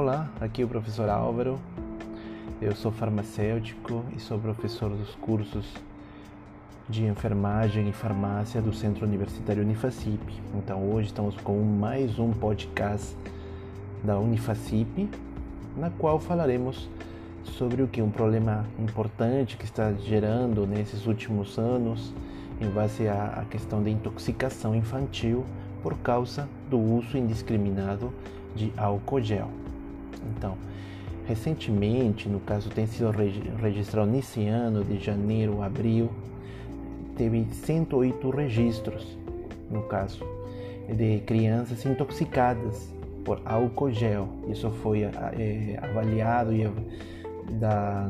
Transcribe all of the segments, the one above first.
Olá, aqui é o professor Álvaro. Eu sou farmacêutico e sou professor dos cursos de enfermagem e farmácia do Centro Universitário Unifacip. Então hoje estamos com mais um podcast da Unifacip, na qual falaremos sobre o que um problema importante que está gerando nesses últimos anos em base à questão da intoxicação infantil por causa do uso indiscriminado de álcool gel. Então, recentemente, no caso tem sido registrado nesse ano de janeiro a abril, teve 108 registros, no caso, de crianças intoxicadas por álcool gel. Isso foi é, avaliado e da,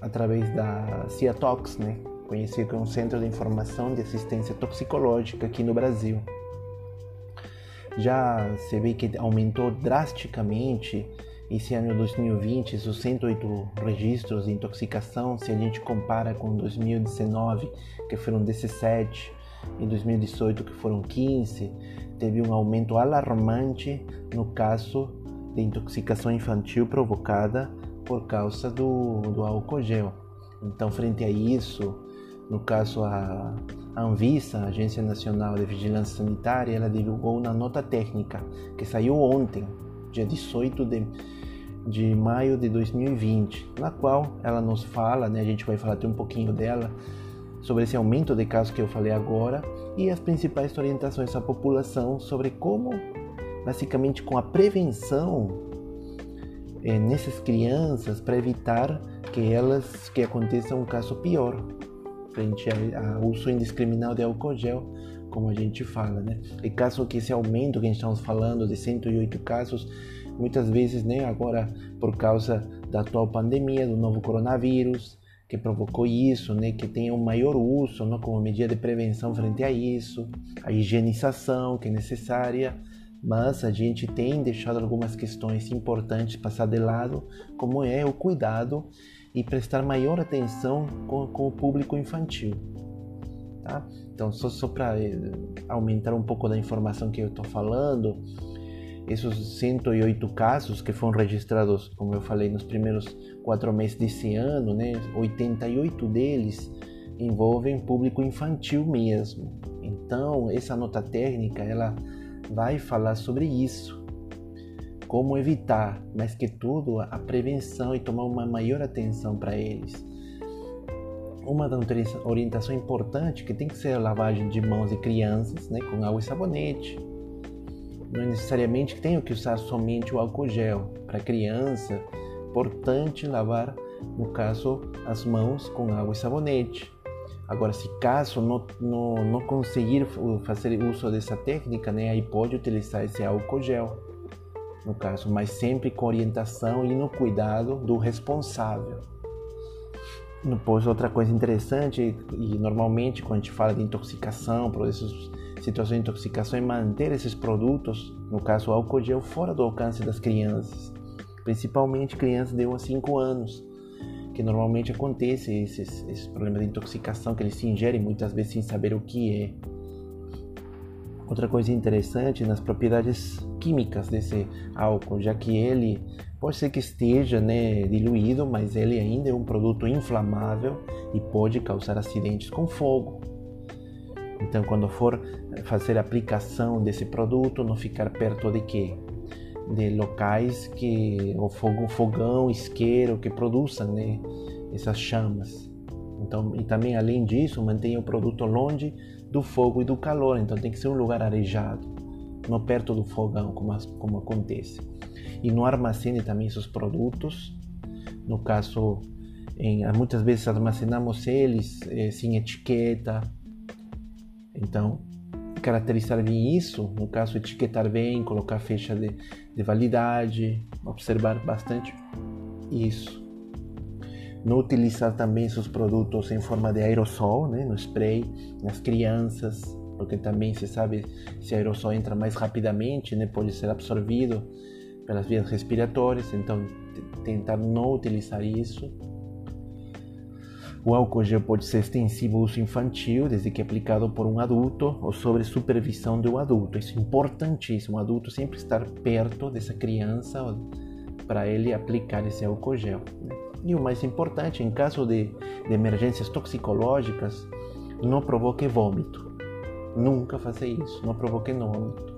através da CIATOX, né? conhecido como Centro de Informação de Assistência Toxicológica aqui no Brasil. Já se vê que aumentou drasticamente esse ano 2020, os 108 registros de intoxicação, se a gente compara com 2019, que foram 17, e 2018, que foram 15, teve um aumento alarmante no caso de intoxicação infantil provocada por causa do, do álcool gel. Então, frente a isso, no caso a Anvisa, a Agência Nacional de Vigilância Sanitária, ela divulgou uma nota técnica que saiu ontem, dia 18 de, de maio de 2020, na qual ela nos fala, né, a gente vai falar até um pouquinho dela, sobre esse aumento de casos que eu falei agora e as principais orientações à população sobre como, basicamente, com a prevenção é, nessas crianças para evitar que elas que aconteça um caso pior frente ao uso indiscriminado de álcool gel, como a gente fala, né? E caso que esse aumento que a gente estamos falando de 108 casos, muitas vezes, né, agora por causa da atual pandemia do novo coronavírus, que provocou isso, né, que tenha um maior uso, né, como medida de prevenção frente a isso, a higienização que é necessária mas a gente tem deixado algumas questões importantes passar de lado, como é o cuidado e prestar maior atenção com, com o público infantil. Tá? Então, só, só para eh, aumentar um pouco da informação que eu estou falando, esses 108 casos que foram registrados, como eu falei, nos primeiros quatro meses desse ano, né, 88 deles envolvem público infantil mesmo. Então, essa nota técnica, ela vai falar sobre isso. Como evitar, mais que tudo, a prevenção e tomar uma maior atenção para eles. Uma orientação importante que tem que ser a lavagem de mãos de crianças, né, com água e sabonete. Não é necessariamente que tenha que usar somente o álcool gel. Para criança, importante lavar, no caso, as mãos com água e sabonete. Agora, se caso não, não, não conseguir fazer uso dessa técnica, né, aí pode utilizar esse álcool gel, no caso, mas sempre com orientação e no cuidado do responsável. Depois, outra coisa interessante, e normalmente quando a gente fala de intoxicação, por essas situações de intoxicação, é manter esses produtos, no caso álcool gel, fora do alcance das crianças, principalmente crianças de 1 a 5 anos que normalmente acontece esses, esses problemas de intoxicação que eles se ingerem muitas vezes sem saber o que é. Outra coisa interessante nas propriedades químicas desse álcool, já que ele pode ser que esteja né, diluído, mas ele ainda é um produto inflamável e pode causar acidentes com fogo. Então, quando for fazer a aplicação desse produto, não ficar perto de quê? de locais que o fogo, fogão, isqueiro que produzam né, essas chamas. Então, e também além disso, mantenha o produto longe do fogo e do calor. Então tem que ser um lugar arejado, não perto do fogão, como, como acontece. E não armazene também esses produtos. No caso, em, muitas vezes armazenamos eles eh, sem etiqueta. Então, caracterizar bem isso, no caso, etiquetar bem, colocar fecha de, de validade, observar bastante isso. Não utilizar também seus produtos em forma de aerossol, né, no spray, nas crianças, porque também se sabe se aerossol entra mais rapidamente, né, pode ser absorvido pelas vias respiratórias, então tentar não utilizar isso o álcool gel pode ser extensivo ao uso infantil, desde que aplicado por um adulto ou sob supervisão de um adulto. Isso é importantíssimo, o adulto sempre estar perto dessa criança para ele aplicar esse álcool gel. Né? E o mais importante, em caso de, de emergências toxicológicas, não provoque vômito. Nunca faça isso, não provoque vômito.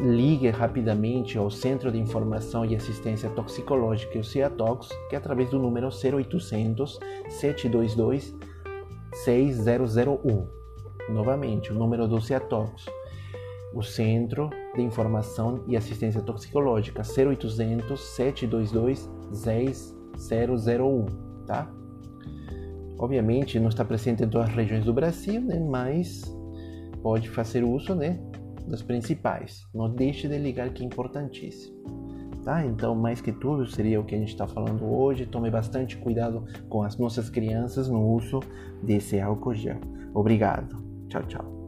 Ligue rapidamente ao Centro de Informação e Assistência Toxicológica, o CIATOX, que é através do número 0800 722 6001. Novamente, o número do CIATOX, o Centro de Informação e Assistência Toxicológica, 0800 722 6001, tá? Obviamente não está presente em todas as regiões do Brasil, né? mas pode fazer uso né? das principais. Não deixe de ligar que é importantíssimo. Tá? Então, mais que tudo, seria o que a gente está falando hoje. Tome bastante cuidado com as nossas crianças no uso desse álcool gel. Obrigado. Tchau, tchau.